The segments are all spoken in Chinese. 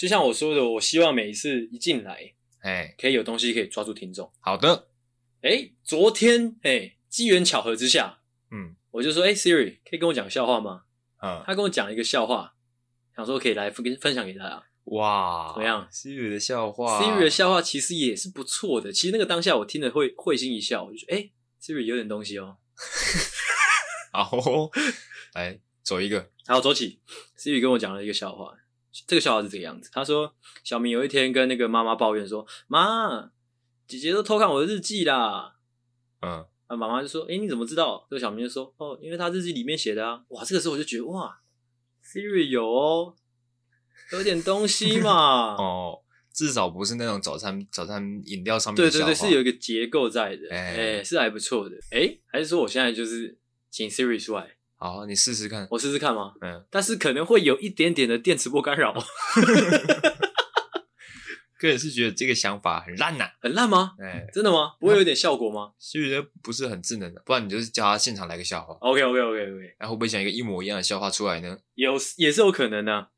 就像我说的，我希望每一次一进来，哎，可以有东西可以抓住听众。好的，哎，昨天哎，机缘巧合之下，嗯，我就说，哎，Siri，可以跟我讲笑话吗？嗯，他跟我讲一个笑话，想说可以来分分享给大家。哇，怎么样？Siri 的笑话，Siri 的笑话其实也是不错的。其实那个当下我听了会会心一笑，我就说，哎，Siri 有点东西哦。好，来走一个。好，走起。Siri 跟我讲了一个笑话，这个笑话是这个样子。他说，小明有一天跟那个妈妈抱怨说：“妈，姐姐都偷看我的日记啦。”嗯，啊，妈妈就说：“哎，你怎么知道？”这个小明就说：“哦，因为他日记里面写的啊。”哇，这个时候我就觉得哇，Siri 有哦，有点东西嘛。哦，至少不是那种早餐早餐饮料上面的。对对对，是有一个结构在的。哎、欸，是还不错的。哎，还是说我现在就是请 Siri 出来？好，你试试看。我试试看吗？嗯，但是可能会有一点点的电磁波干扰。个人是觉得这个想法很烂呐、啊，很烂吗？哎、欸，真的吗？不会有点效果吗？其实不是很智能的，不然你就是叫他现场来个笑话。OK OK OK OK，然后会不会讲一个一模一样的笑话出来呢？有也是有可能的、啊。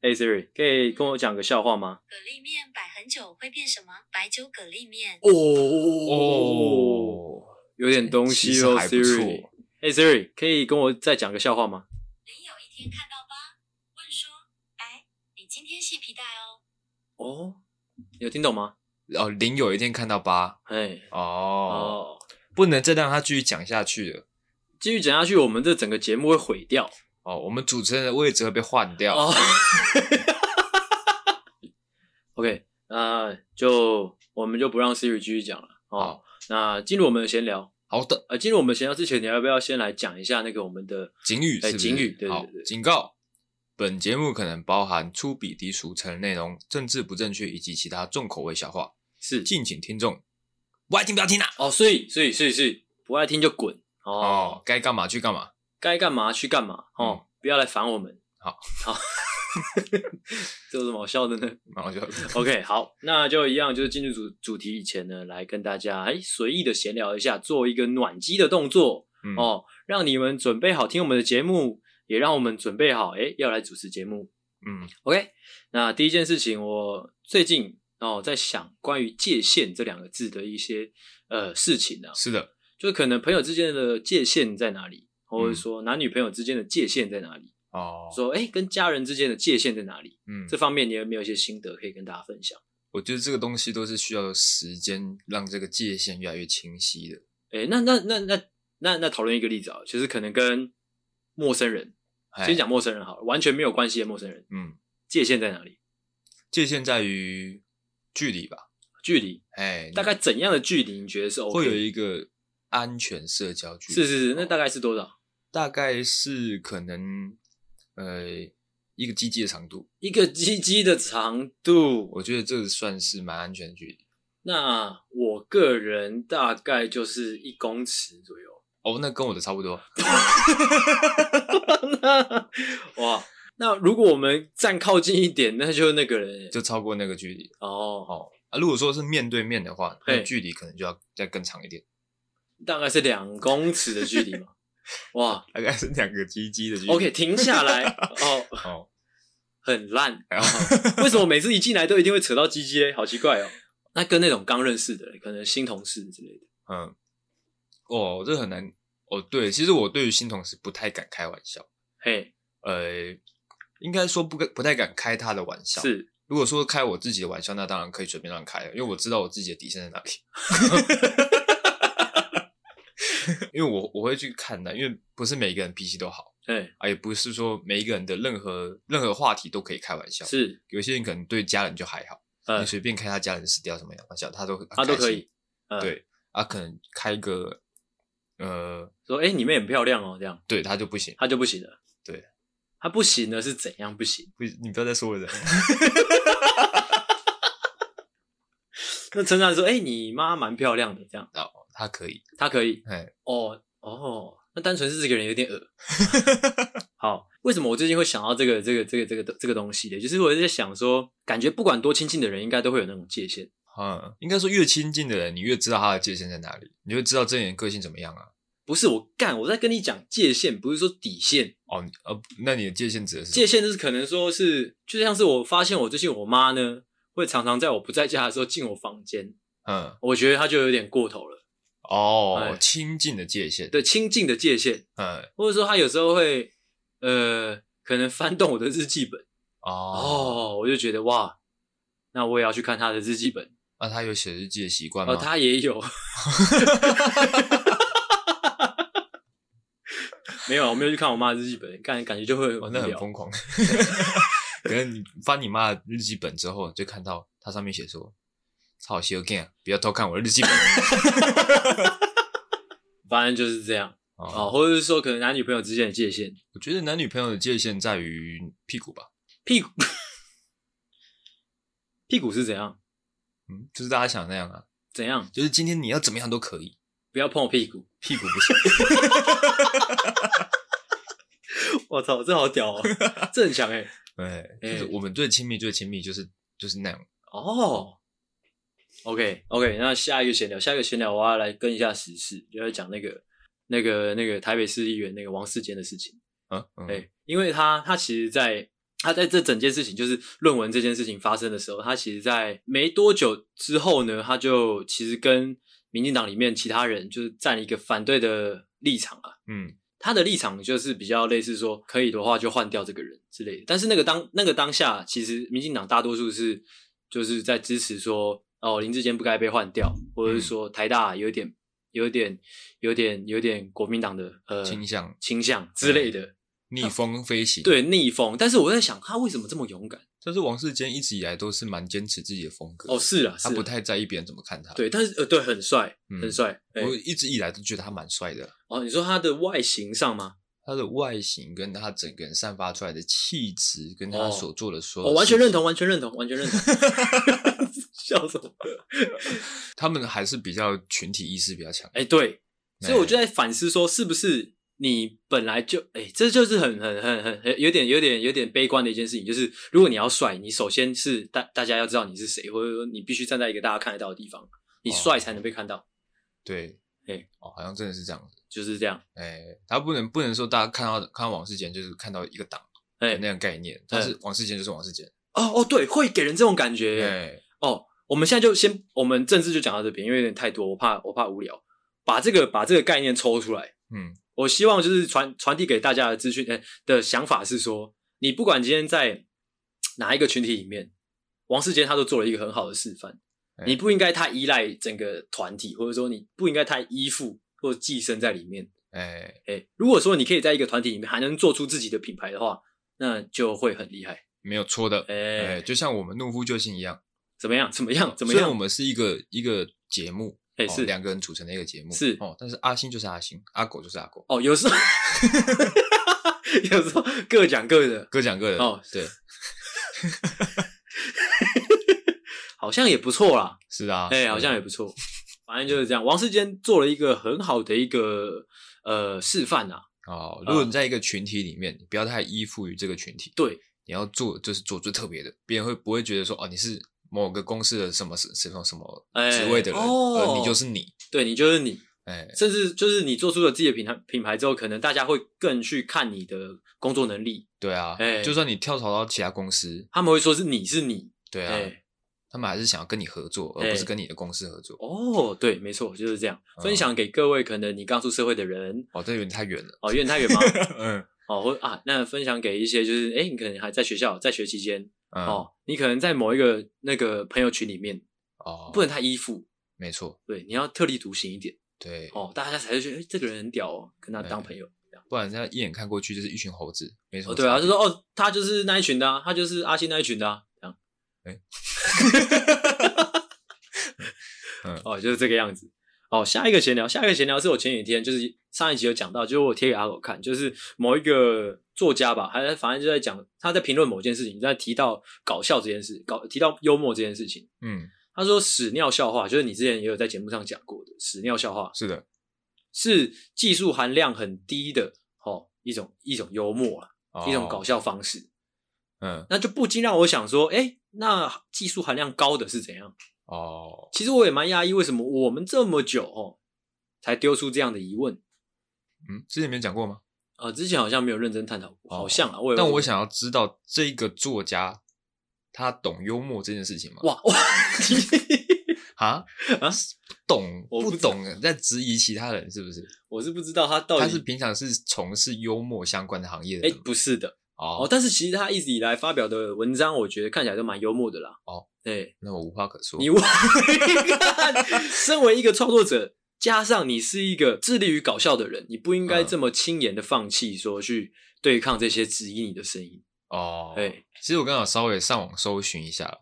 哎、hey、Siri，可以跟我讲个笑话吗？蛤蜊面摆很久会变什么？白酒蛤蜊面。哦哦，有点东西哦，Siri。哎、hey、Siri，可以跟我再讲个笑话吗？你有一天看到八，问说：“哎，你今天系皮带哦。”哦，有听懂吗？哦，零有一天看到八，哎，哦哦，不能再让他继续讲下去了。继续讲下去，我们这整个节目会毁掉。哦，我们主持人的位置会被换掉。哦、OK，那就我们就不让 Siri 继续讲了。哦，那进入我们的闲聊。好的，呃，进入我们闲聊之前，你要不要先来讲一下那个我们的警语？哎，警语，对好，警告：本节目可能包含粗鄙低俗、成人内容、政治不正确以及其他重口味笑话，是。敬请听众不爱听不要听啊！哦，所以所以所以所以不爱听就滚。哦，哦，该干嘛去干嘛，该干嘛去干嘛。哦、嗯，不要来烦我们。好，好，这有什么好笑的呢？蛮好笑的。OK，好，那就一样，就是进入主主题以前呢，来跟大家哎随意的闲聊一下，做一个暖机的动作、嗯、哦，让你们准备好听我们的节目，也让我们准备好哎要来主持节目。嗯，OK，那第一件事情，我最近哦在想关于界限这两个字的一些呃事情呢、啊。是的，就是可能朋友之间的界限在哪里，或者说男女朋友之间的界限在哪里。哦，说哎，跟家人之间的界限在哪里？嗯，这方面你有没有一些心得可以跟大家分享？我觉得这个东西都是需要时间让这个界限越来越清晰的。哎，那那那那那那讨论一个例子啊，其实可能跟陌生人，先讲陌生人好了，完全没有关系的陌生人，嗯，界限在哪里？界限在于距离吧，距离，哎，大概怎样的距离你觉得是 OK？会有一个安全社交距离？是是是，那大概是多少？大概是可能。呃，一个鸡鸡的长度，一个鸡鸡的长度，我觉得这算是蛮安全的距离。那我个人大概就是一公尺左右。哦，那跟我的差不多。那哇，那如果我们站靠近一点，那就那个人就超过那个距离。哦哦啊，如果说是面对面的话，那距离可能就要再更长一点，大概是两公尺的距离嘛。哇，大概是两个鸡鸡的距离。OK，停下来 哦哦，很烂、哦。为什么每次一进来都一定会扯到鸡鸡嘞？好奇怪哦。那跟那种刚认识的，可能新同事之类的。嗯，哦，这很难。哦，对，其实我对于新同事不太敢开玩笑。嘿，呃，应该说不不太敢开他的玩笑。是，如果说开我自己的玩笑，那当然可以随便乱开，因为我知道我自己的底线在哪里。因为我我会去看的，因为不是每个人脾气都好，对啊，也不是说每一个人的任何任何话题都可以开玩笑。是，有些人可能对家人就还好，嗯、你随便开他家人死掉什么样玩笑，他都他都可以。嗯、对啊，可能开个呃，说哎，你妹很漂亮哦，这样，对他就不行，他就不行了。对，他不行的是怎样不行？不，你不要再说了。那称赞说，哎，你妈蛮漂亮的，这样。哦他可以，他可以，哎，哦哦，那单纯是这个人有点恶。好，为什么我最近会想到这个这个这个这个这个东西呢？就是我在想说，感觉不管多亲近的人，应该都会有那种界限。嗯，应该说越亲近的人，你越知道他的界限在哪里，你就知道这人个性怎么样啊。不是我干，我在跟你讲界限，不是说底线哦。呃，那你的界限指的是界限，就是可能说是，就像是我发现我最近我妈呢，会常常在我不在家的时候进我房间，嗯，我觉得她就有点过头了。哦，亲近的界限，对，亲近的界限，嗯，或者说他有时候会，呃，可能翻动我的日记本，哦，哦，我就觉得哇，那我也要去看他的日记本。那他有写日记的习惯吗？哦，他也有。没有，我没有去看我妈的日记本，感感觉就会哦，那很疯狂。可能你翻你妈的日记本之后，就看到它上面写说：“操，小 Ken，不要偷看我的日记本。”反正就是这样哦，哦，或者是说，可能男女朋友之间的界限，我觉得男女朋友的界限在于屁股吧。屁股，屁股是怎样？嗯，就是大家想的那样啊。怎样？就是今天你要怎么样都可以，不要碰我屁股，屁股不行。我操，这好屌哦，这很强哎。对，就是我们最亲密、最亲密，就是就是那样。哦，OK OK，那下一个闲聊，下一个闲聊，我要来跟一下时事，就要讲那个那个那个台北市议员那个王世坚的事情。嗯，嗯，对，因为他他其实在，在他在这整件事情，就是论文这件事情发生的时候，他其实，在没多久之后呢，他就其实跟民进党里面其他人就是站了一个反对的立场啊。嗯。他的立场就是比较类似说，可以的话就换掉这个人之类的。但是那个当那个当下，其实民进党大多数是就是在支持说，哦，林志坚不该被换掉，或者是说台大有点有点有点有点国民党的呃倾向倾向之类的。逆风飞行，对逆风，但是我在想，他为什么这么勇敢？但是王世坚一直以来都是蛮坚持自己的风格。哦，是啊，他不太在意别人怎么看他。对，但是呃，对，很帅，很帅。我一直以来都觉得他蛮帅的。哦，你说他的外形上吗？他的外形跟他整个人散发出来的气质，跟他所做的说，我完全认同，完全认同，完全认同。笑什么？他们还是比较群体意识比较强。哎，对，所以我就在反思说，是不是？你本来就哎、欸，这就是很很很很很有点有点有点悲观的一件事情，就是如果你要帅，你首先是大大家要知道你是谁，或者说你必须站在一个大家看得到的地方，你帅才能被看到。哦、对，哎、欸，哦，好像真的是这样子，就是这样。哎、欸，他不能不能说大家看到看到王世坚就是看到一个党哎那样概念，欸、但是王世坚就是王世坚。哦哦，对，会给人这种感觉。哦，我们现在就先我们政治就讲到这边，因为有点太多，我怕我怕无聊，把这个把这个概念抽出来。嗯。我希望就是传传递给大家的资讯，呃，的想法是说，你不管今天在哪一个群体里面，王世坚他都做了一个很好的示范。你不应该太依赖整个团体，或者说你不应该太依附或者寄生在里面。哎哎，如果说你可以在一个团体里面还能做出自己的品牌的话，那就会很厉害。没有错的，哎，就像我们怒夫救星一样，怎么样？怎么样？怎么样？虽然我们是一个一个节目。欸、是两个人组成的一个节目，是哦。但是阿星就是阿星，阿狗就是阿狗。哦，有时候，有时候各讲各的，各讲各的。哦，对，好像也不错啦。是啊，哎、欸，好像也不错。反正就是这样。王世坚做了一个很好的一个呃示范呐。哦，如果你在一个群体里面，你不要太依附于这个群体。对，你要做就是做最特别的，别人会不会觉得说哦你是。某个公司的什么什么什么职位的人，而你就是你，对你就是你，哎、欸，甚至就是你做出了自己的品牌品牌之后，可能大家会更去看你的工作能力。对啊，哎、欸，就算你跳槽到其他公司，他们会说是你是你，对啊，欸、他们还是想要跟你合作，而不是跟你的公司合作。欸、哦，对，没错，就是这样。嗯、分享给各位，可能你刚出社会的人，哦，这有点太远了，哦，有点太远吗？嗯，哦，或啊，那分享给一些就是，哎、欸，你可能还在学校在学期间。嗯、哦，你可能在某一个那个朋友群里面，哦，不能太依附，没错，对，你要特立独行一点，对，哦，大家才会觉得，哎，这个人很屌哦，跟他当朋友，不然人家一眼看过去就是一群猴子，没错、哦，对啊，就说哦，他就是那一群的、啊，他就是阿信那一群的、啊，这样，哎，嗯，哦，就是这个样子。哦，下一个闲聊，下一个闲聊是我前几天就是上一集有讲到，就是我贴给阿狗看，就是某一个作家吧，还反正就在讲他在评论某件事情，在提到搞笑这件事，搞提到幽默这件事情。嗯，他说屎尿笑话，就是你之前也有在节目上讲过的屎尿笑话，是的，是技术含量很低的哦，一种一种幽默啊，哦、一种搞笑方式。嗯，那就不禁让我想说，哎、欸，那技术含量高的是怎样？哦，其实我也蛮讶异，为什么我们这么久哦，才丢出这样的疑问？嗯，之前没讲过吗？啊，之前好像没有认真探讨过，好像啊。我但我想要知道这个作家他懂幽默这件事情吗？哇哇！啊 啊！懂不懂？在质疑其他人是不是？我是不知道他到底他是平常是从事幽默相关的行业的。哎，不是的哦。但是其实他一直以来发表的文章，我觉得看起来都蛮幽默的啦。哦，对，那我无话可说。你。身为一个创作者。加上你是一个致力于搞笑的人，你不应该这么轻言的放弃，说去对抗这些质疑你的声音。哦，对，其实我刚好稍微上网搜寻一下，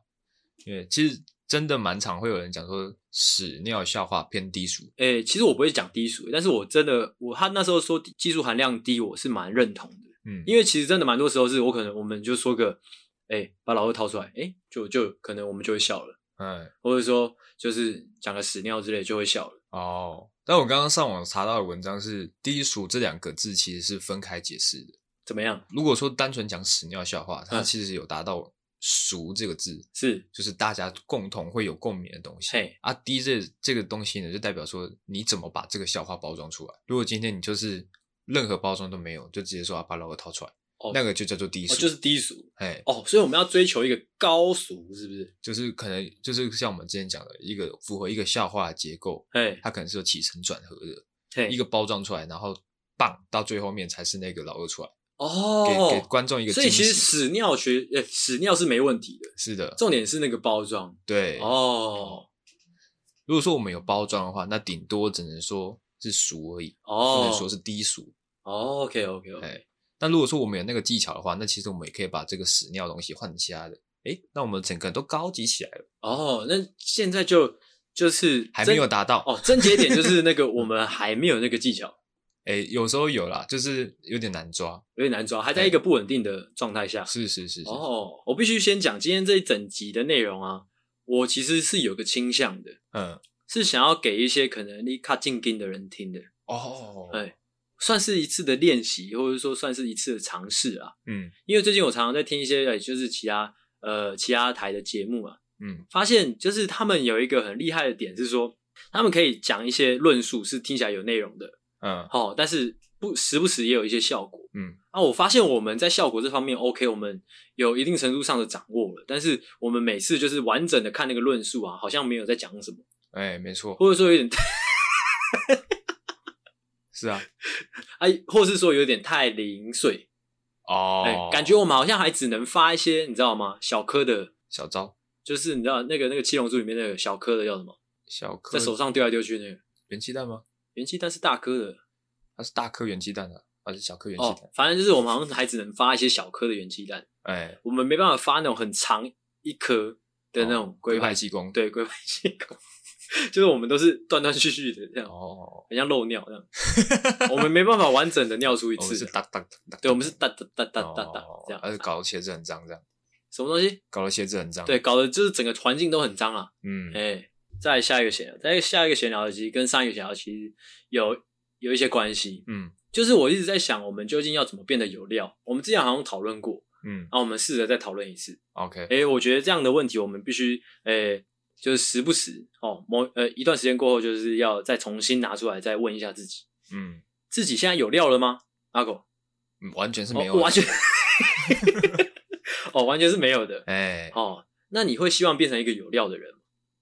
因为其实真的蛮常会有人讲说屎尿笑话偏低俗。诶，其实我不会讲低俗，但是我真的，我他那时候说技术含量低，我是蛮认同的。嗯，因为其实真的蛮多时候是我可能我们就说个，诶，把老二掏出来，诶，就就可能我们就会笑了。嗯，或者说就是讲个屎尿之类就会笑了。哦，但我刚刚上网查到的文章是“低俗”这两个字其实是分开解释的。怎么样？如果说单纯讲屎尿笑话，它其实有达到“俗”这个字，是就是大家共同会有共鸣的东西。嘿，啊，低这这个东西呢，就代表说你怎么把这个笑话包装出来。如果今天你就是任何包装都没有，就直接说啊，把老二掏出来。哦，那个就叫做低俗，哦，就是低俗，哎，哦，所以我们要追求一个高俗，是不是？就是可能就是像我们之前讲的一个符合一个笑话的结构，哎，它可能是有起承转合的，一个包装出来，然后棒到最后面才是那个老二出来，哦，给给观众一个。所以其实屎尿学，呃，屎尿是没问题的，是的，重点是那个包装，对，哦，如果说我们有包装的话，那顶多只能说是俗而已，哦，只能说是低俗，哦，OK，OK，OK。哎但如果说我们有那个技巧的话，那其实我们也可以把这个屎尿东西换成其他的，诶，那我们整个人都高级起来了。哦，那现在就就是还没有达到哦，症结点就是那个 我们还没有那个技巧。诶，有时候有啦，就是有点难抓，有点难抓，还在一个不稳定的状态下。是是是是。哦，我必须先讲今天这一整集的内容啊，我其实是有个倾向的，嗯，是想要给一些可能你卡进京的人听的。哦，哎。算是一次的练习，或者说算是一次的尝试啊。嗯，因为最近我常常在听一些，就是其他呃其他台的节目啊。嗯，发现就是他们有一个很厉害的点，是说他们可以讲一些论述是听起来有内容的。嗯，好，但是不时不时也有一些效果。嗯，啊，我发现我们在效果这方面 OK，我们有一定程度上的掌握了。但是我们每次就是完整的看那个论述啊，好像没有在讲什么。哎，没错，或者说有点。是啊，哎，或是说有点太零碎哦，哎，感觉我们好像还只能发一些，你知道吗？小颗的小招，就是你知道那个那个七龙珠里面那个小颗的叫什么？小颗在手上丢来丢去那个元气弹吗？元气弹是大颗的，它是大颗元气弹啊，还是小颗元气弹？哦，反正就是我们好像还只能发一些小颗的元气弹，哎，我们没办法发那种很长一颗的那种龟派气功，对，龟派气功。就是我们都是断断续续的这样，哦，很像漏尿这样，我们没办法完整的尿出一次，是哒哒哒，对，我们是哒哒哒哒哒哒这样，而且搞得鞋子很脏这样，什么东西？搞得鞋子很脏，对，搞得就是整个环境都很脏啊，嗯，哎，再下一个闲聊，再下一个闲聊，其实跟上一个闲聊其实有有一些关系，嗯，就是我一直在想，我们究竟要怎么变得有料？我们之前好像讨论过，嗯，那我们试着再讨论一次，OK，哎，我觉得这样的问题，我们必须，哎。就是时不时哦，某呃一段时间过后，就是要再重新拿出来，再问一下自己，嗯，自己现在有料了吗？阿狗，嗯，完全是没有，哦、完全，哦，完全是没有的，哎、欸，哦，那你会希望变成一个有料的人吗？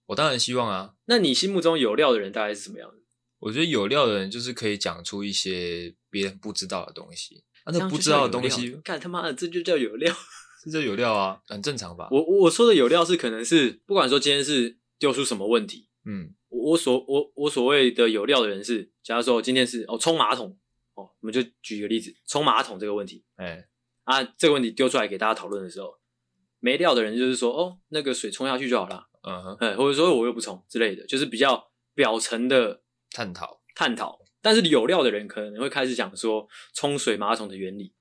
我当然希望啊。那你心目中有料的人大概是什么样的？我觉得有料的人就是可以讲出一些别人不知道的东西，啊，那不知道的东西，干他妈的，这就叫有料。这有料啊，很正常吧？我我说的有料是可能是不管说今天是丢出什么问题，嗯，我所我我所谓的有料的人是，假如说今天是哦冲马桶哦，我们就举一个例子，冲马桶这个问题，哎、欸、啊这个问题丢出来给大家讨论的时候，没料的人就是说哦那个水冲下去就好了，嗯哼，哎或者说我又不冲之类的，就是比较表层的探讨。探讨，但是有料的人可能会开始讲说冲水马桶的原理，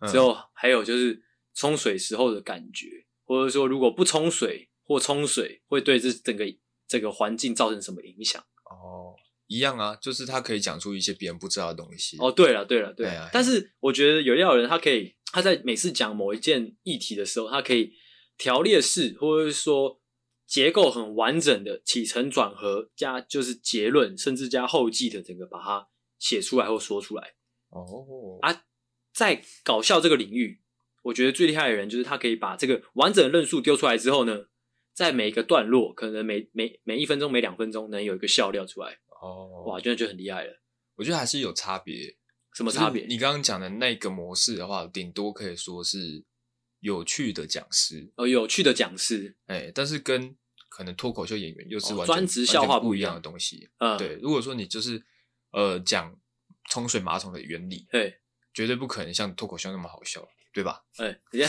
嗯、之后还有就是。冲水时候的感觉，或者说如果不冲水或冲水，会对这整个这个环境造成什么影响？哦，一样啊，就是他可以讲出一些别人不知道的东西。哦，对了，对了，对了。哎呀，但是我觉得有料人，他可以他在每次讲某一件议题的时候，他可以条列式，或者是说结构很完整的起承转合加就是结论，甚至加后记的整个把它写出来或说出来。哦，啊，在搞笑这个领域，我觉得最厉害的人就是他可以把这个完整的论述丢出来之后呢，在每一个段落，可能每每每一分钟、每两分钟能有一个笑料出来。哦，哇，真的就很厉害了。我觉得还是有差别。什么差别？你刚刚讲的那个模式的话，顶多可以说是有趣的讲师哦，有趣的讲师。哎，但是跟可能脱口秀演员又是完全、哦、专职笑话不一样的东西。嗯，对。如果说你就是呃讲冲水马桶的原理，对，绝对不可能像脱口秀那么好笑，对吧？哎，等下，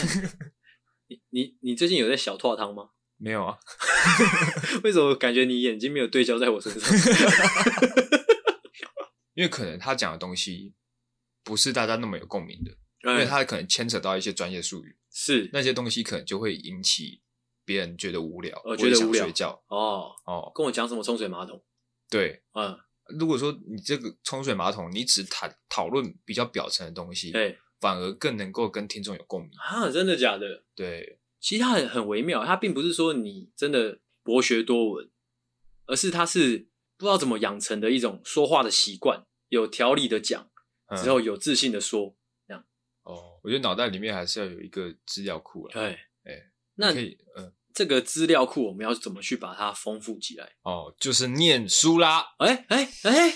你你你最近有在小拓汤吗？没有啊。为什么感觉你眼睛没有对焦在我身上？因为可能他讲的东西。不是大家那么有共鸣的，嗯、因为他可能牵扯到一些专业术语，是那些东西可能就会引起别人觉得无聊，我觉得无聊睡觉哦哦，跟我讲什么冲水马桶？对，嗯，如果说你这个冲水马桶，你只谈讨论比较表层的东西，对，反而更能够跟听众有共鸣啊，真的假的？对，其实它很很微妙，它并不是说你真的博学多闻，而是它是不知道怎么养成的一种说话的习惯，有条理的讲。之后有自信的说，这样哦，我觉得脑袋里面还是要有一个资料库了。对，哎，那可以，嗯，这个资料库我们要怎么去把它丰富起来？哦，就是念书啦。哎哎哎，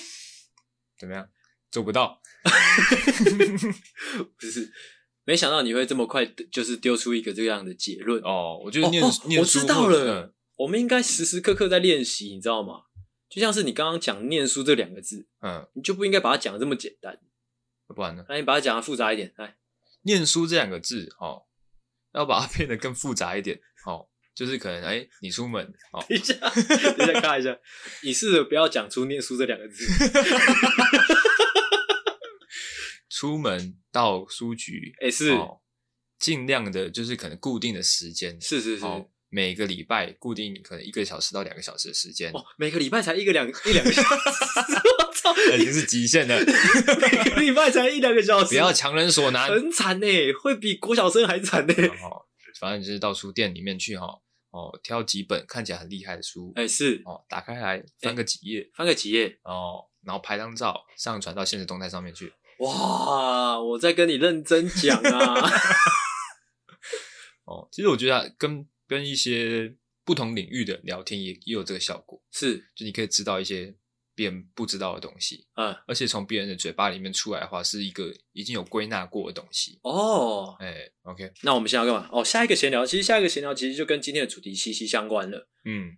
怎么样？做不到？不是，没想到你会这么快，就是丢出一个这样的结论。哦，我觉得念念书，我知道了，我们应该时时刻刻在练习，你知道吗？就像是你刚刚讲“念书”这两个字，嗯，你就不应该把它讲的这么简单。不然呢？那你把它讲的复杂一点，来，念书这两个字，哦，要把它变得更复杂一点，哦，就是可能，哎、欸，你出门，哦，等一下，等一下，看一下，你试着不要讲出“念书”这两个字，出门到书局，哎、欸，是，尽、哦、量的，就是可能固定的时间，是是是。哦每个礼拜固定可能一个小时到两个小时的时间。哦，每个礼拜才一个两一两个小时，我操，已经是极限了。每个礼拜才一两个小时，不要强人所难，很惨呢，会比国小生还惨呢。哦，反正就是到书店里面去哈，哦，挑几本看起来很厉害的书，哎、欸、是，哦，打开来翻个几页，翻个几页，哦，然后拍张照上传到现实动态上面去。哇，我在跟你认真讲啊。哦，其实我觉得跟跟一些不同领域的聊天也也有这个效果，是，就你可以知道一些别人不知道的东西，嗯，而且从别人的嘴巴里面出来的话，是一个已经有归纳过的东西。哦，哎、欸，OK，那我们现在要干嘛？哦，下一个闲聊，其实下一个闲聊其实就跟今天的主题息息相关了。嗯，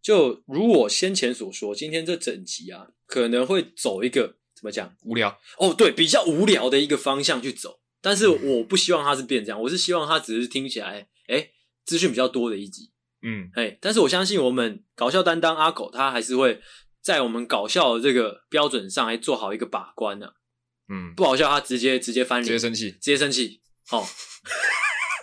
就如我先前所说，今天这整集啊，可能会走一个怎么讲？无聊。哦，对，比较无聊的一个方向去走，但是我不希望它是变这样，我是希望它只是听起来，哎、欸。资讯比较多的一集，嗯，哎，但是我相信我们搞笑担当阿狗，他还是会在我们搞笑的这个标准上来做好一个把关呢、啊。嗯，不好笑，他直接直接翻脸，直接生气，直接生气，哦。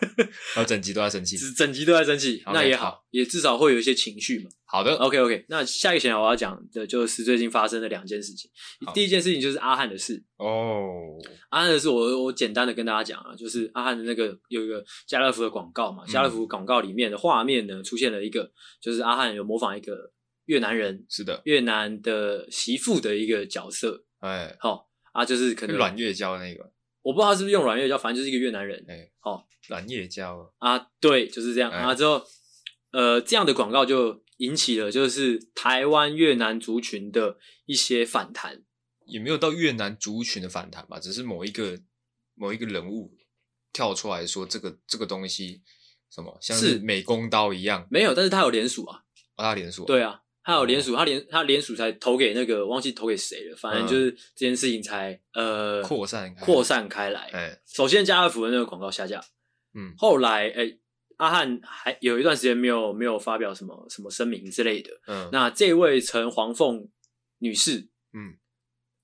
然后整集都在生气，整集都在生气，那也好，好，也至少会有一些情绪嘛。好的，OK OK。那下一个闲聊我要讲的就是最近发生的两件事情。第一件事情就是阿汉的事。哦，阿汉的事我我简单的跟大家讲啊，就是阿汉的那个有一个家乐福的广告嘛，家乐福广告里面的画面呢出现了一个，就是阿汉有模仿一个越南人，是的，越南的媳妇的一个角色，哎，好啊，就是可能软月娇那个。我不知道他是不是用软月胶，反正就是一个越南人。哎，好，软月胶。啊，对，就是这样、欸、啊。之后，呃，这样的广告就引起了就是台湾越南族群的一些反弹，也没有到越南族群的反弹吧，只是某一个某一个人物跳出来说这个这个东西什么像是美工刀一样，没有，但是他有连锁啊，哦、他联署，对啊。他有联署，他联他联署才投给那个忘记投给谁了，反正就是这件事情才呃扩散扩散开来。哎，首先家乐福的那个广告下架，嗯，后来哎、欸、阿汉还有一段时间没有没有发表什么什么声明之类的，嗯，那这位陈黄凤女士，嗯，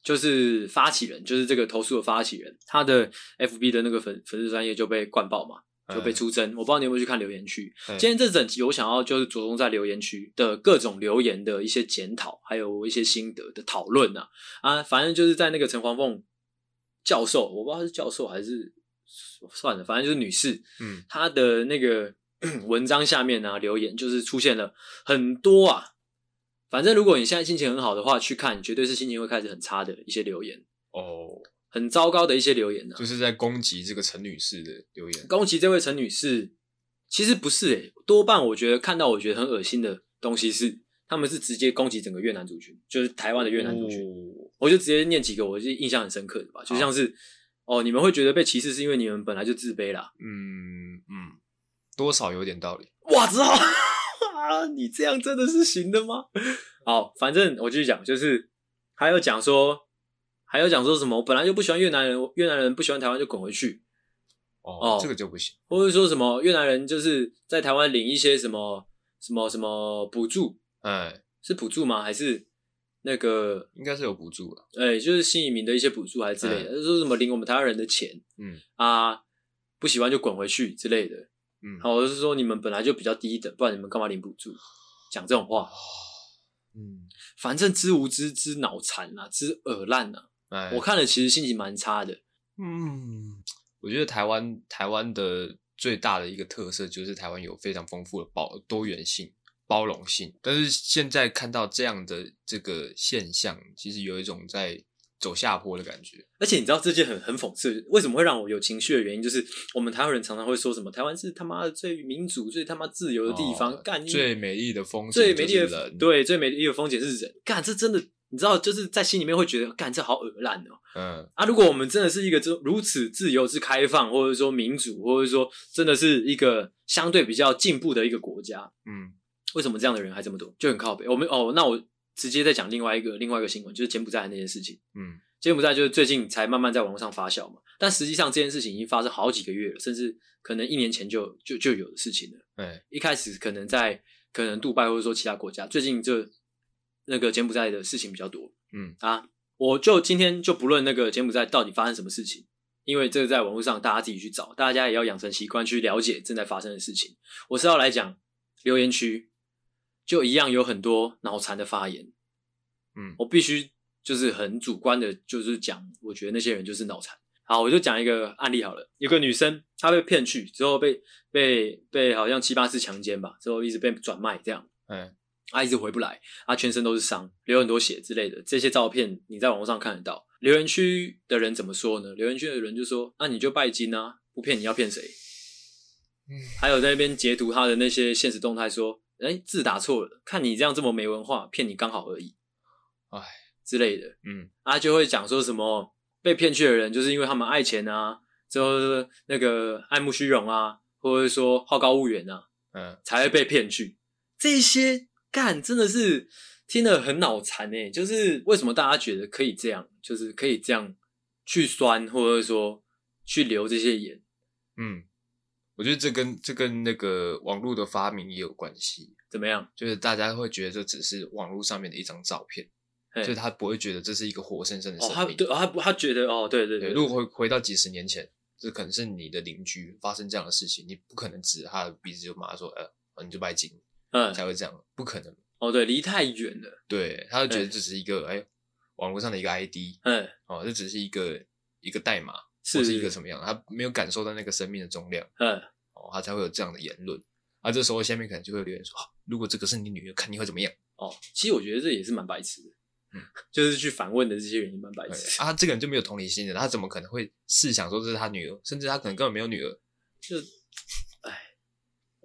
就是发起人，就是这个投诉的发起人，她的 FB 的那个粉粉丝专业就被灌爆嘛。就被出征，我不知道你有没有去看留言区。今天这整集我想要就是着重在留言区的各种留言的一些检讨，还有一些心得的讨论啊。啊，反正就是在那个陈黄凤教授，我不知道是教授还是算了，反正就是女士，嗯，她的那个 文章下面啊留言就是出现了很多啊。反正如果你现在心情很好的话，去看绝对是心情会开始很差的一些留言。哦，很糟糕的一些留言呢、啊，就是在攻击这个陈女士的留言。攻击这位陈女士，其实不是诶、欸，多半我觉得看到我觉得很恶心的东西是，他们是直接攻击整个越南族群，就是台湾的越南族群。哦、我就直接念几个我就印象很深刻的吧，就像是哦，你们会觉得被歧视是因为你们本来就自卑啦。嗯嗯，多少有点道理。哇操！啊，你这样真的是行的吗？好，反正我继续讲，就是还有讲说，还有讲说什么？我本来就不喜欢越南人，越南人不喜欢台湾就滚回去。哦，哦，这个就不行。或者说什么越南人就是在台湾领一些什么什么什么补助？哎，是补助吗？还是那个应该是有补助了？哎，就是新移民的一些补助还是之类的，就是说什么领我们台湾人的钱？嗯啊，不喜欢就滚回去之类的。嗯，好，我是说你们本来就比较低等，不然你们干嘛领补助？讲这种话，嗯，反正知无知，知脑残啊，知耳烂啊。哎，我看了其实心情蛮差的。嗯，我觉得台湾台湾的最大的一个特色就是台湾有非常丰富的包多元性、包容性，但是现在看到这样的这个现象，其实有一种在。走下坡的感觉，而且你知道这件很很讽刺，为什么会让我有情绪的原因，就是我们台湾人常常会说什么台湾是他妈的最民主、最他妈自由的地方，干、哦、最美丽的风景，最美丽的对，最美丽的风景是人，干这真的，你知道就是在心里面会觉得干这好恶烂哦。嗯啊，如果我们真的是一个这如此自由、之开放，或者说民主，或者说真的是一个相对比较进步的一个国家，嗯，为什么这样的人还这么多？就很靠北。我们哦，那我。直接再讲另外一个另外一个新闻，就是柬埔寨的那件事情。嗯，柬埔寨就是最近才慢慢在网络上发酵嘛，但实际上这件事情已经发生好几个月了，甚至可能一年前就就就有的事情了。对，一开始可能在可能杜拜或者说其他国家，最近就那个柬埔寨的事情比较多。嗯啊，我就今天就不论那个柬埔寨到底发生什么事情，因为这个在网络上大家自己去找，大家也要养成习惯去了解正在发生的事情。我是要来讲留言区。就一样有很多脑残的发言，嗯，我必须就是很主观的，就是讲，我觉得那些人就是脑残。好，我就讲一个案例好了，有个女生她被骗去之后被被被好像七八次强奸吧，之后一直被转卖这样，嗯，她一直回不来，她全身都是伤，流很多血之类的，这些照片你在网络上看得到。留言区的人怎么说呢？留言区的人就说：“那你就拜金啊，不骗你要骗谁？”嗯，还有在那边截图他的那些现实动态说。哎，字打错了，看你这样这么没文化，骗你刚好而已，哎之类的，嗯，啊就会讲说什么被骗去的人就是因为他们爱钱啊，之后那个爱慕虚荣啊，或者说好高骛远啊，嗯，才会被骗去。这些干真的是听得很脑残哎，就是为什么大家觉得可以这样，就是可以这样去酸，或者说去留这些言，嗯。我觉得这跟这跟那个网络的发明也有关系。怎么样？就是大家会觉得这只是网络上面的一张照片，所以他不会觉得这是一个活生生的生命。哦，他对，他他觉得哦，对对对。如果回回到几十年前，这可能是你的邻居发生这样的事情，你不可能指着他的鼻子就骂说，呃，你就拜金，嗯，才会这样，不可能。哦，对，离太远了。对，他就觉得这只是一个哎，网络上的一个 ID，嗯，哦，这只是一个一个代码，是或是一个什么样，他没有感受到那个生命的重量，嗯。哦，他才会有这样的言论，啊，这时候下面可能就会留言说，啊，如果这个是你女儿，看你会怎么样？哦，其实我觉得这也是蛮白痴的，嗯，就是去反问的这些原因蛮白痴啊，这个人就没有同理心的，他怎么可能会试想说这是他女儿，甚至他可能根本没有女儿，就，哎，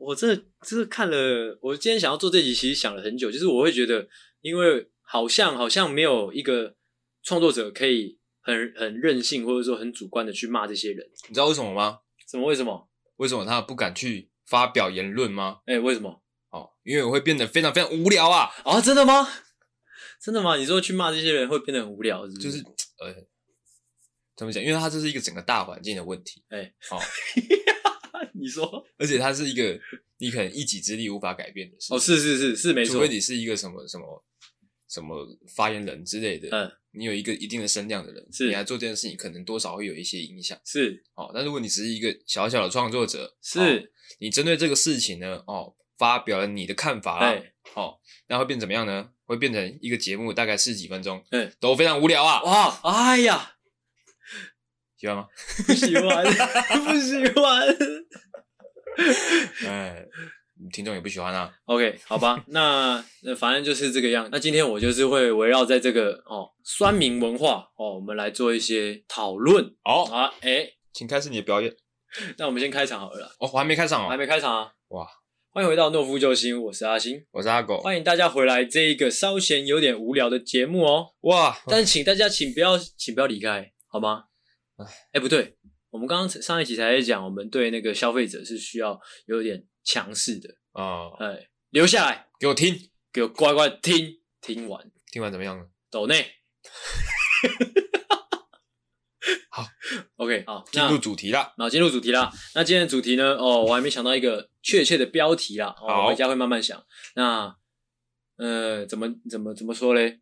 我真的真的看了，我今天想要做这集，其实想了很久，就是我会觉得，因为好像好像没有一个创作者可以很很任性或者说很主观的去骂这些人，你知道为什么吗？什么？为什么？为什么他不敢去发表言论吗？哎、欸，为什么？哦，因为我会变得非常非常无聊啊！啊，真的吗？真的吗？你说去骂这些人会变得很无聊是不是？就是呃，怎么讲？因为他这是一个整个大环境的问题。哎、欸，哦，你说，而且它是一个你可能一己之力无法改变的事。哦，是是是是没错，除非你是一个什么什么什么发言人之类的。嗯。你有一个一定的声量的人，是，你来做这件事情，可能多少会有一些影响。是，哦，但如果你只是一个小小的创作者，是、哦，你针对这个事情呢，哦，发表了你的看法啦，对，哦，那会变怎么样呢？会变成一个节目，大概十几分钟，嗯，都非常无聊啊！哇，哎呀，喜欢吗？不喜欢，不喜欢。哎，听众也不喜欢啊。OK，好吧，那那反正就是这个样。那今天我就是会围绕在这个哦酸民文化哦，我们来做一些讨论。好啊，哎、欸，请开始你的表演。那我们先开场好了。哦，我还没开场哦，还没开场啊。哇，欢迎回到诺夫救星，我是阿星，我是阿狗，欢迎大家回来这一个稍嫌有点无聊的节目哦。哇，但是请大家请不要请不要离开，好吗？哎，哎，不对。我们刚刚上一集才在讲，我们对那个消费者是需要有点强势的啊，哎、哦，留下来给我听，给我乖乖听，听完，听完怎么样呢？抖内，好，OK，好，进入主题啦，那，进入主题啦。那今天的主题呢？哦，我还没想到一个确切的标题啦，哦，我回家会慢慢想。那，呃，怎么怎么怎么说嘞？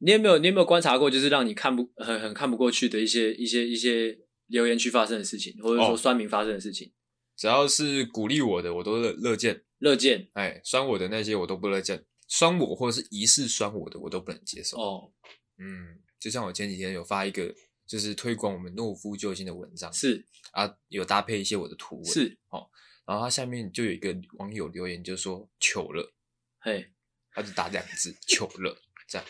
你有没有你有没有观察过，就是让你看不很很看不过去的一些一些一些。留言区发生的事情，或者说酸民发生的事情，哦、只要是鼓励我的，我都乐乐见。乐见，哎，酸我的那些我都不乐见，酸我或者是疑似酸我的，我都不能接受。哦，嗯，就像我前几天有发一个，就是推广我们诺夫救星的文章，是啊，有搭配一些我的图文，是哦，然后他下面就有一个网友留言，就说糗了，嘿，他就打两个字糗了，这样。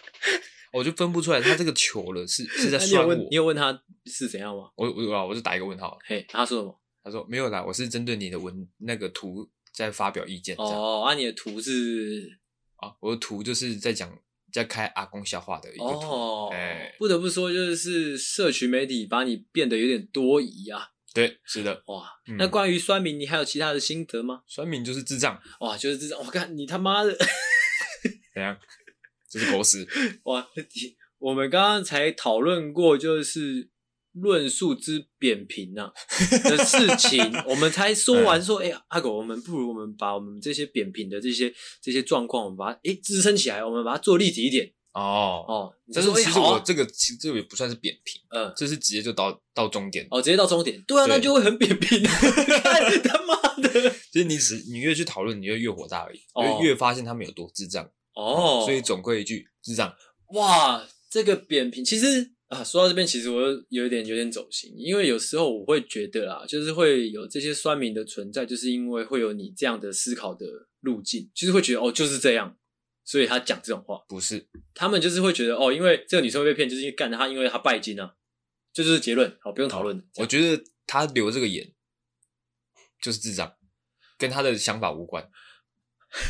我就分不出来，他这个球了是是在酸我。你有问，他是怎样吗？我我啊，我就打一个问号。嘿，他说什么？他说没有啦，我是针对你的文那个图在发表意见。哦，啊，你的图是啊，我的图就是在讲在开阿公笑话的一个图。哦，不得不说，就是社群媒体把你变得有点多疑啊。对，是的。哇，嗯、那关于酸民，你还有其他的心得吗？酸民就是智障。哇，就是智障。我看你他妈的怎样？这是狗屎！哇，我们刚刚才讨论过，就是论述之扁平啊 的事情，我们才说完说，哎、欸，阿狗，我们不如我们把我们这些扁平的这些这些状况，我们把它哎支撑起来，我们把它做立体一点。哦哦，但是其实我这个其实这个也不算是扁平，嗯、呃，这是直接就到到终点。哦，直接到终点，对啊，对那就会很扁平。他妈的，其实你只你越去讨论，你就越火大而已，哦、越发现他们有多智障。哦，所以总归一句，智障。哇，这个扁平，其实啊，说到这边，其实我有一点有点走心，因为有时候我会觉得啊，就是会有这些酸民的存在，就是因为会有你这样的思考的路径，就是会觉得哦，就是这样，所以他讲这种话，不是，他们就是会觉得哦，因为这个女生会被骗，就是因为干他，因为他拜金啊，这就，就是结论，好，不用讨论。我觉得他留这个言就是智障，跟他的想法无关，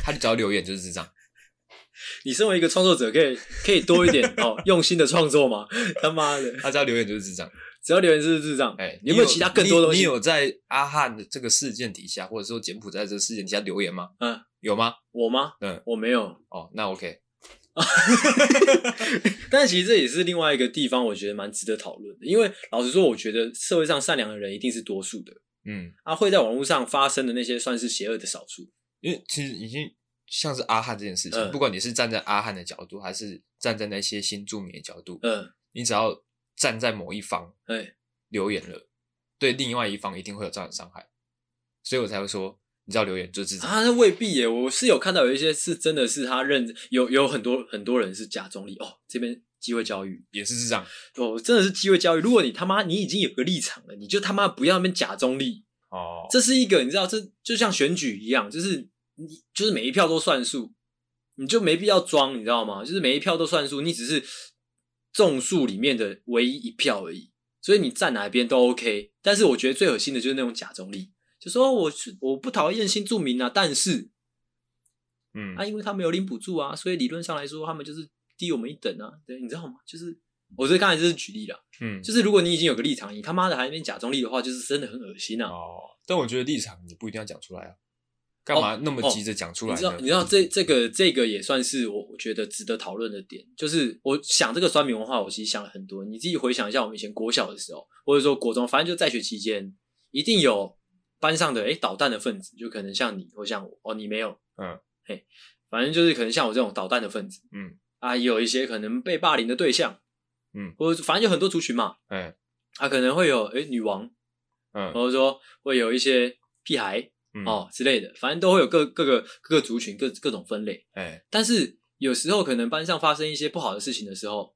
他只要留言就是智障。你身为一个创作者，可以可以多一点 哦，用心的创作吗？他妈的，他只要留言就是智障，只要留言就是智障。哎、欸，你有没有其他更多东西？你，你有在阿汉的这个事件底下，或者说柬埔寨这个事件底下留言吗？嗯，有吗？我吗？嗯，我没有。哦，那 OK。但其实这也是另外一个地方，我觉得蛮值得讨论的。因为老实说，我觉得社会上善良的人一定是多数的。嗯，啊，会在网络上发生的那些，算是邪恶的少数。因为其实已经。像是阿汉这件事情，嗯、不管你是站在阿汉的角度，还是站在那些新住民的角度，嗯，你只要站在某一方，哎，留言了，对另外一方一定会有造成伤害，所以我才会说，你知道留言就是啊，那未必耶，我是有看到有一些是真的是他认有有很多很多人是假中立哦，这边机会教育也是这样哦，真的是机会教育。如果你他妈你已经有个立场了，你就他妈不要那边假中立哦，这是一个你知道，这就像选举一样，就是。你就是每一票都算数，你就没必要装，你知道吗？就是每一票都算数，你只是众数里面的唯一一票而已，所以你站哪一边都 OK。但是我觉得最恶心的就是那种假中立，就说我是我不讨厌新住民啊，但是，嗯，啊，因为他没有领补助啊，所以理论上来说，他们就是低我们一等啊，对，你知道吗？就是我这刚才就是举例了，嗯，就是如果你已经有个立场，你他妈的还那边假中立的话，就是真的很恶心啊。哦，但我觉得立场你不一定要讲出来啊。干嘛那么急着讲出来？哦哦？你知道，你知道这这个这个也算是我我觉得值得讨论的点，就是我想这个酸民文化，我其实想了很多。你自己回想一下，我们以前国小的时候，或者说国中，反正就在学期间，一定有班上的诶捣蛋的分子，就可能像你或像我哦，你没有，嗯，嘿，反正就是可能像我这种捣蛋的分子，嗯啊，也有一些可能被霸凌的对象，嗯，或者反正有很多族群嘛，嗯，啊可能会有诶女王，嗯，或者说会有一些屁孩。嗯、哦之类的，反正都会有各各个各个族群各各种分类。哎、欸，但是有时候可能班上发生一些不好的事情的时候，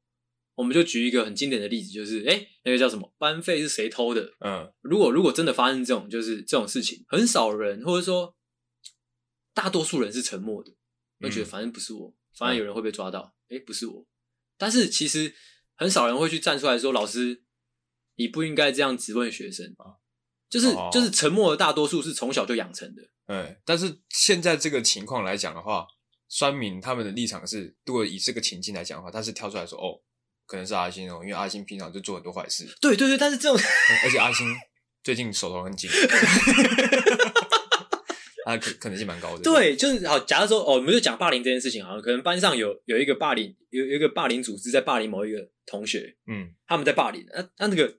我们就举一个很经典的例子，就是哎、欸，那个叫什么班费是谁偷的？嗯，如果如果真的发生这种就是这种事情，很少人或者说大多数人是沉默的，会觉得反正不是我，嗯、反正有人会被抓到，哎、欸，不是我。但是其实很少人会去站出来说，老师，你不应该这样质问学生啊。就是就是沉默的大多数是从小就养成的。嗯，但是现在这个情况来讲的话，酸民他们的立场是，如果以这个情境来讲的话，他是跳出来说，哦，可能是阿星哦，因为阿星平常就做很多坏事。对对对，但是这种，而且阿星最近手头很紧。他可可能性蛮高的。对，就是好。假如说哦，我们就讲霸凌这件事情，好像可能班上有有一个霸凌，有有一个霸凌组织在霸凌某一个同学，嗯，他们在霸凌，那、啊、那那个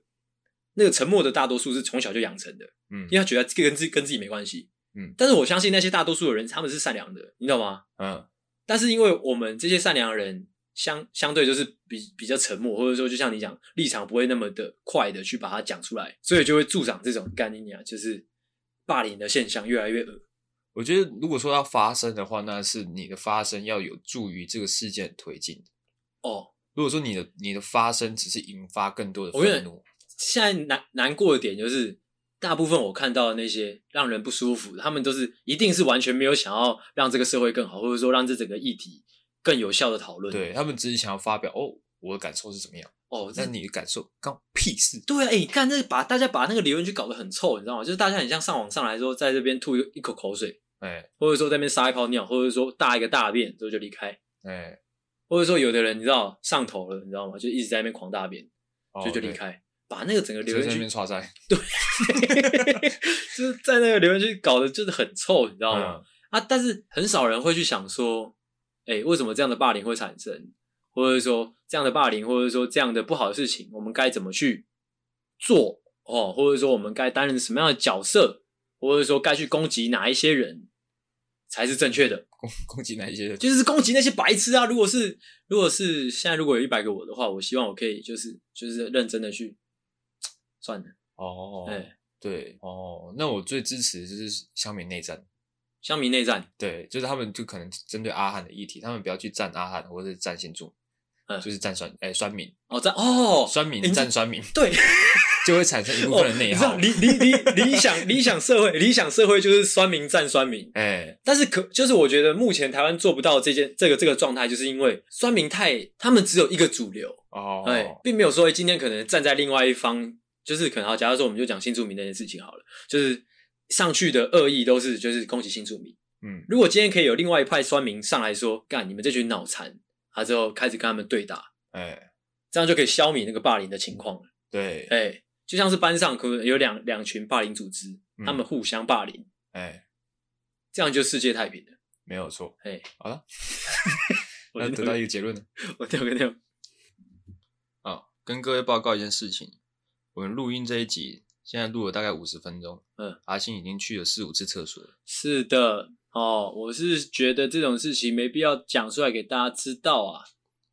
那个沉默的大多数是从小就养成的，嗯，因为他觉得这个跟自跟自己没关系，嗯。但是我相信那些大多数的人，他们是善良的，你知道吗？嗯。但是因为我们这些善良的人相相对就是比比较沉默，或者说就像你讲，立场不会那么的快的去把它讲出来，所以就会助长这种概念啊，就是霸凌的现象越来越恶。我觉得，如果说要发生的话，那是你的发生要有助于这个事件推进哦，如果说你的你的发生只是引发更多的愤怒，现在难难过的点就是，大部分我看到的那些让人不舒服，他们都是一定是完全没有想要让这个社会更好，或者说让这整个议题更有效的讨论。对，他们只是想要发表哦，我的感受是怎么样。哦，那你的感受关屁事？对啊，哎、欸，看这把大家把那个留言区搞得很臭，你知道吗？就是大家很像上网上来说，在这边吐一一口口水。哎，或者说在那边撒一泡尿，或者说大一个大便之后就离开，哎，或者说有的人你知道上头了，你知道吗？就一直在那边狂大便，哦、就就离开，把那个整个留言区刷在，对，就是在那个留言区搞得就是很臭，你知道吗？嗯、啊，但是很少人会去想说，哎，为什么这样的霸凌会产生？或者说这样的霸凌，或者说这样的不好的事情，我们该怎么去做？哦，或者说我们该担任什么样的角色？或者说该去攻击哪一些人才是正确的？攻攻击哪一些人？就是攻击那些白痴啊！如果是如果是现在如果有一百个我的话，我希望我可以就是就是认真的去算了哦。哎、欸，对哦，那我最支持的就是乡民内战。乡民内战，对，就是他们就可能针对阿汉的议题，他们不要去战阿汉或者是战新竹，嗯，就是战酸哎酸民哦战哦酸民战酸民对。就会产生一部分的内耗。哦、理理理理想理想社会，理想社会就是酸民战酸民。哎、欸，但是可就是我觉得目前台湾做不到这件这个这个状态，就是因为酸民太他们只有一个主流哦，哎，并没有说今天可能站在另外一方，就是可能好，假如说我们就讲新住民那件事情好了，就是上去的恶意都是就是攻击新住民。嗯，如果今天可以有另外一派酸民上来说，干你们这群脑残，他之后开始跟他们对打，哎、欸，这样就可以消弭那个霸凌的情况了。对，哎、欸。就像是班上可能有两两群霸凌组织，嗯、他们互相霸凌，哎、欸，这样就世界太平了，没有错。哎，好了，我要得到一个结论了。我跳个跳。好，跟各位报告一件事情，我们录音这一集现在录了大概五十分钟。嗯，阿星已经去了四五次厕所了。是的，哦，我是觉得这种事情没必要讲出来给大家知道啊。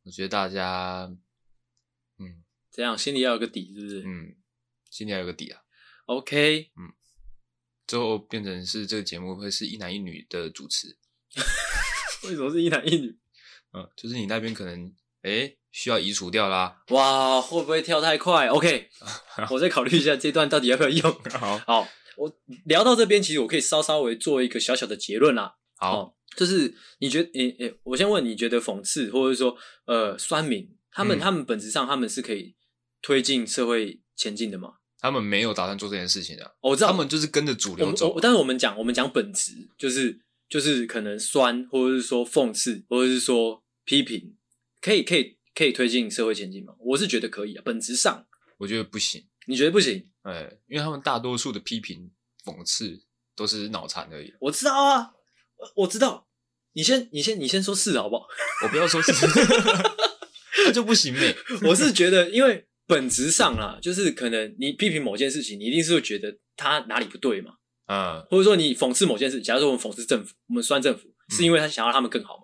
我觉得大家，嗯，这样心里要有个底，是不是？嗯。心里要有个底啊，OK，嗯，最后变成是这个节目会是一男一女的主持，为什么是一男一女？嗯，就是你那边可能诶需要移除掉啦，哇，会不会跳太快？OK，我再考虑一下这段到底要不要用。好，好，我聊到这边，其实我可以稍稍微做一个小小的结论啦。好，哦、就是你觉得，诶诶，我先问你觉得讽刺或者说呃酸民，他们、嗯、他们本质上他们是可以推进社会前进的吗？他们没有打算做这件事情的、啊哦，我知道，他们就是跟着主流走。但是我们讲，我们讲本质，就是就是可能酸，或者是说讽刺，或者是说批评，可以可以可以推进社会前进吗？我是觉得可以啊，本质上，我觉得不行。你觉得不行？哎，因为他们大多数的批评、讽刺都是脑残而已。我知道啊，我知道。你先，你先，你先说是好不好？我不要说是，那就不行呗。我是觉得，因为。本质上啊，就是可能你批评某件事情，你一定是会觉得他哪里不对嘛，嗯，或者说你讽刺某件事，假如说我们讽刺政府，我们酸政府，是因为他想要他们更好嘛？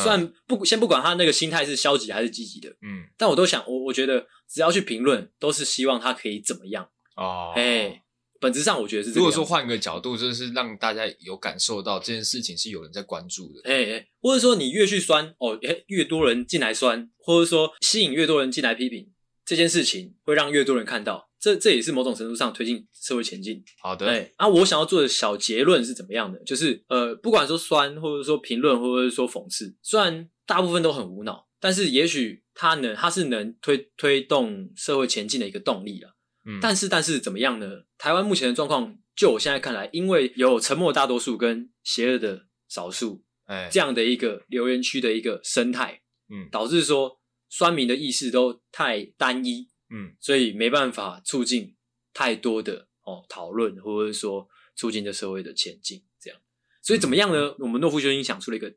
嗯、虽然不先不管他那个心态是消极还是积极的，嗯，但我都想，我我觉得只要去评论，都是希望他可以怎么样哦，哎，本质上我觉得是这样。如果说换一个角度，就是让大家有感受到这件事情是有人在关注的，哎哎，或者说你越去酸哦，哎，越多人进来酸，或者说吸引越多人进来批评。这件事情会让越多人看到，这这也是某种程度上推进社会前进。好的，对啊，我想要做的小结论是怎么样的？就是呃，不管说酸，或者说评论，或者是说讽刺，虽然大部分都很无脑，但是也许它能，它是能推推动社会前进的一个动力了。嗯，但是但是怎么样呢？台湾目前的状况，就我现在看来，因为有沉默大多数跟邪恶的少数，哎，这样的一个留言区的一个生态，嗯，导致说。酸民的意识都太单一，嗯，所以没办法促进太多的哦讨论，或者说促进这社会的前进，这样。所以怎么样呢？嗯、我们诺夫兄弟想出了一个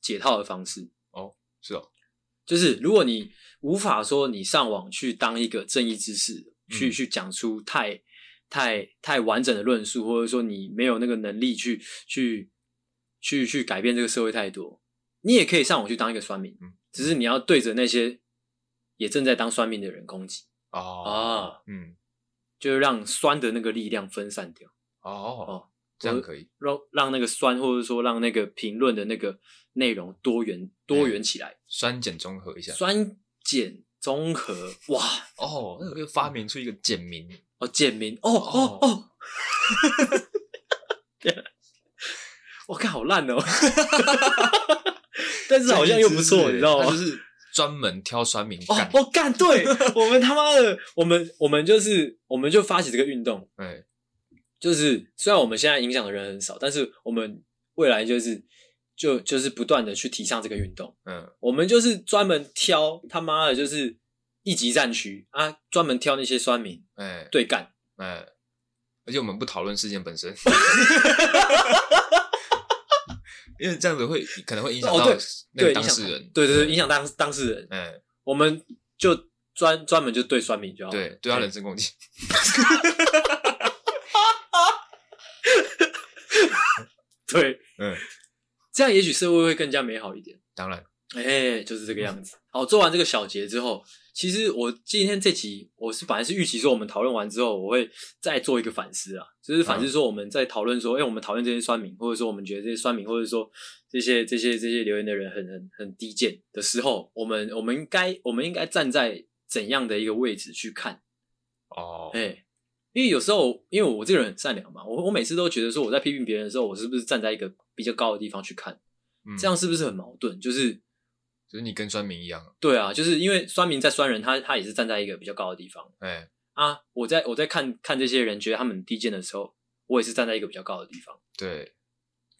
解套的方式。哦，是哦，就是如果你无法说你上网去当一个正义之士，嗯、去去讲出太太太完整的论述，或者说你没有那个能力去去去去改变这个社会太多，你也可以上网去当一个酸民。嗯只是你要对着那些也正在当酸民的人攻击哦啊，嗯，就是让酸的那个力量分散掉哦哦，这样可以。让让那个酸或者说让那个评论的那个内容多元多元起来，酸碱中和一下，酸碱中和哇哦，那个发明出一个简明哦，简明哦哦哦，我看好烂哦。但是好像又不错，你知道吗？就是专门挑酸民干。哦，我干，对 我们他妈的，我们我们就是，我们就发起这个运动。哎，就是虽然我们现在影响的人很少，但是我们未来就是就就是不断的去提倡这个运动。嗯，我们就是专门挑他妈的，就是一级战区啊，专门挑那些酸民，哎，对干，哎，而且我们不讨论事件本身。因为这样子会可能会影响到那个当事人，对对对，影响当当事人。嗯，我们就专专门就对酸民就好，对，对他人身攻击。对，嗯，这样也许社会会更加美好一点。当然，哎、欸，就是这个样子。好，做完这个小结之后。其实我今天这集我是本来是预期说我们讨论完之后我会再做一个反思啊，就是反思说我们在讨论说，哎、嗯欸，我们讨论这些酸民，或者说我们觉得这些酸民，或者说这些这些这些留言的人很很很低贱的时候，我们我们应该我们应该站在怎样的一个位置去看？哦，哎，因为有时候因为我这个人很善良嘛，我我每次都觉得说我在批评别人的时候，我是不是站在一个比较高的地方去看？嗯、这样是不是很矛盾？就是。就是你跟酸民一样，对啊，就是因为酸民在酸人，他他也是站在一个比较高的地方。哎、欸、啊，我在我在看看这些人觉得他们低贱的时候，我也是站在一个比较高的地方。对，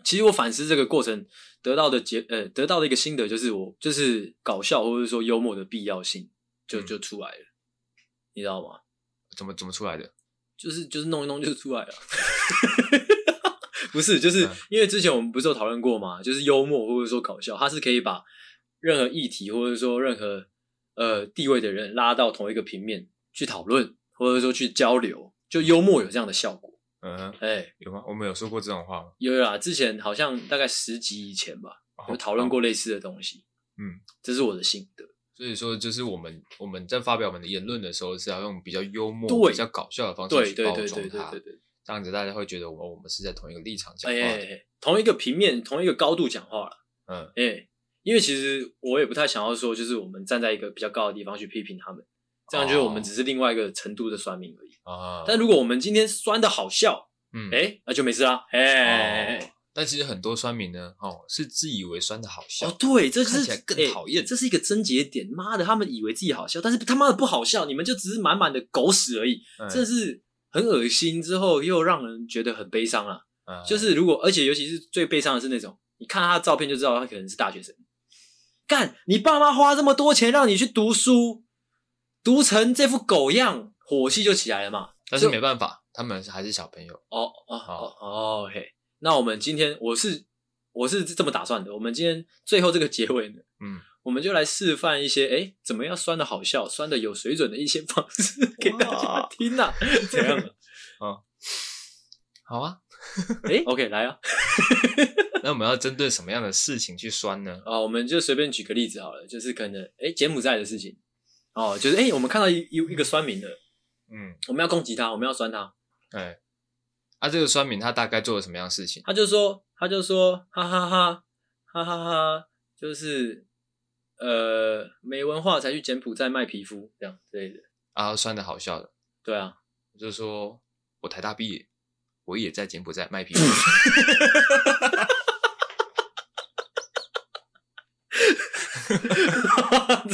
其实我反思这个过程得到的结，呃，得到的一个心得就是我就是搞笑或者说幽默的必要性就就出来了，嗯、你知道吗？怎么怎么出来的？就是就是弄一弄就出来了。不是，就是因为之前我们不是有讨论过嘛？就是幽默或者说搞笑，它是可以把。任何议题，或者说任何呃地位的人拉到同一个平面去讨论，或者说去交流，就幽默有这样的效果。嗯哼，哎、欸，有吗？我们有说过这种话吗？有啦，之前好像大概十集以前吧，哦、有讨论过类似的东西。嗯，这是我的心得。所以说，就是我们我们在发表我们的言论的时候，是要用比较幽默、比较搞笑的方式去包装它。这样子大家会觉得我们我们是在同一个立场讲话同一个平面、同一个高度讲话了。嗯，哎、欸。因为其实我也不太想要说，就是我们站在一个比较高的地方去批评他们，这样就是我们只是另外一个程度的酸民而已啊。但如果我们今天酸的好笑，嗯，哎，那就没事啦。哎，但其实很多酸民呢，哦，是自以为酸的好笑。哦，对，这是看起来更讨厌，这是一个症结点。妈的，他们以为自己好笑，但是他妈的不好笑，你们就只是满满的狗屎而已。这是很恶心，之后又让人觉得很悲伤了。就是如果，而且尤其是最悲伤的是那种，你看他的照片就知道他可能是大学生。干！你爸妈花这么多钱让你去读书，读成这副狗样，火气就起来了嘛。但是没办法，他们还是小朋友。哦哦哦哦嘿，那我们今天我是我是这么打算的。我们今天最后这个结尾呢，嗯，我们就来示范一些，哎、欸，怎么样酸的好笑、酸的有水准的一些方式给大家听呐、啊？怎样的？啊，好啊。哎、欸、，OK，来啊！那我们要针对什么样的事情去酸呢？啊，我们就随便举个例子好了，就是可能哎，柬埔寨的事情哦，就是哎、欸，我们看到一一一个酸民的，嗯，我们要攻击他，我们要酸他，哎，啊，这个酸民他大概做了什么样的事情？他就说，他就说，哈哈哈，哈哈哈，就是呃，没文化才去柬埔寨卖皮肤这样之类的。啊，酸的好笑的。对啊，就是说我台大毕业，我也在柬埔寨卖皮肤。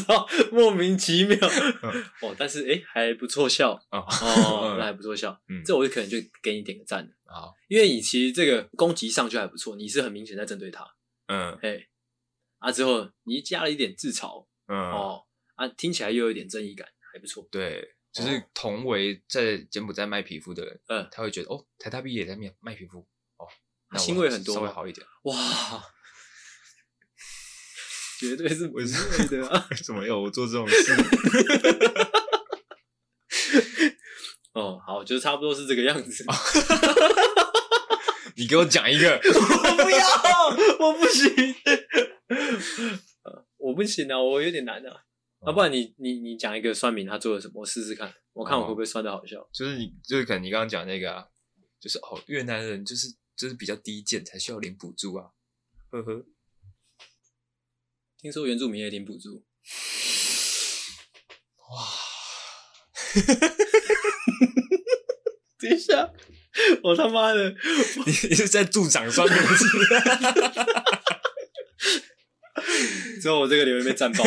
操，莫名其妙。哦，但是哎，还不错笑。哦，那还不错笑，嗯，这我就可能就给你点个赞啊，因为你其实这个攻击上去还不错，你是很明显在针对他，嗯，哎，啊之后你加了一点自嘲，嗯。哦，啊听起来又有一点正义感，还不错，对，就是同为在柬埔寨卖皮肤的人，嗯，他会觉得哦，台大毕业也在卖卖皮肤，哦，欣慰很多，稍微好一点，哇。绝对是不会的啊！为什么要我做这种事？哦，好，就差不多是这个样子。你给我讲一个，我不要，我不行，我不行啊，我有点难啊。啊，不然你你你讲一个算命他做了什么，我试试看，我看我会不会算的好笑。就是你，就是可能你刚刚讲那个啊，就是哦，越南人就是就是比较低贱，才需要领补助啊，呵呵。听说原住民也领补助，哇！等一下，我他妈的，你你是在助长双面子？之后我这个留言被战爆。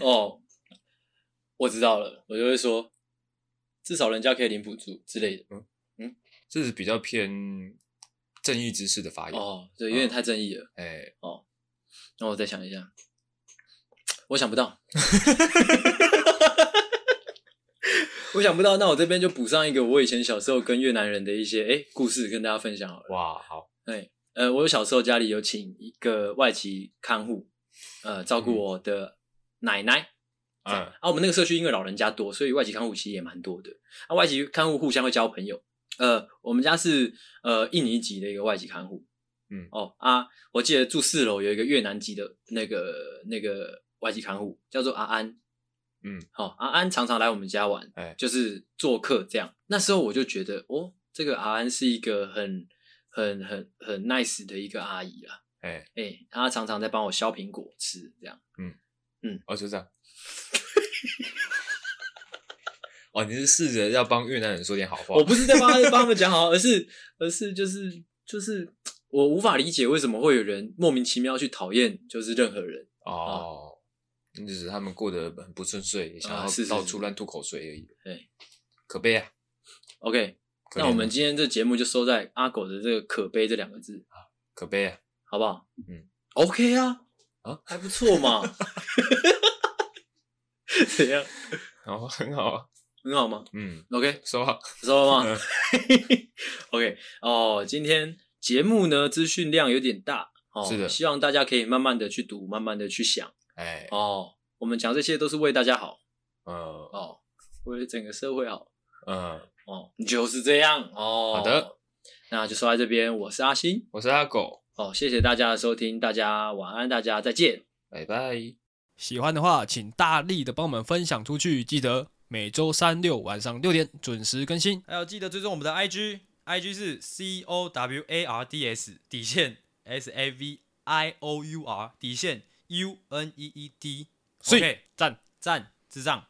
哦，我知道了，我就会说，至少人家可以领补助之类的。嗯嗯，这是比较偏。正义之士的发言哦，对，有点太正义了。哎，哦，那我再想一下，我想不到，我想不到。那我这边就补上一个，我以前小时候跟越南人的一些哎故事，跟大家分享好了。哇，好，哎，呃，我小时候家里有请一个外籍看护，呃，照顾我的奶奶。嗯，啊，我们那个社区因为老人家多，所以外籍看护其实也蛮多的。啊，外籍看护互相会交朋友。呃，我们家是呃印尼籍的一个外籍看护，嗯哦啊，我记得住四楼有一个越南籍的那个那个外籍看护，叫做阿安，嗯，好、哦，阿安常常来我们家玩，哎，就是做客这样。那时候我就觉得，哦，这个阿安是一个很很很很 nice 的一个阿姨啊，哎哎，她常常在帮我削苹果吃，这样，嗯嗯，哦，就这样。哦，你是试着要帮越南人说点好话？我不是在帮他 帮他们讲好，而是而是就是就是我无法理解为什么会有人莫名其妙去讨厌就是任何人哦，那、啊、只是他们过得很不顺遂，想要到处乱吐口水而已。对，可悲啊。OK，那我们今天这节目就收在阿狗的这个“可悲”这两个字啊，可悲啊，好不好？嗯，OK 啊，啊，还不错嘛。怎样？哦，很好啊。很好吗？嗯，OK，收好，收了吗？OK，哦，今天节目呢，资讯量有点大，哦，是的，希望大家可以慢慢的去读，慢慢的去想，哎，哦，我们讲这些都是为大家好，嗯，哦，为整个社会好，嗯，哦，就是这样，哦，好的，那就说在这边，我是阿星，我是阿狗，哦，谢谢大家的收听，大家晚安，大家再见，拜拜，喜欢的话，请大力的帮我们分享出去，记得。每周三六晚上六点准时更新，还有记得追踪我们的 IG，IG 是 C O W A R D S 底线 S A V I O U R 底线 U N E E D，OK，赞赞智障。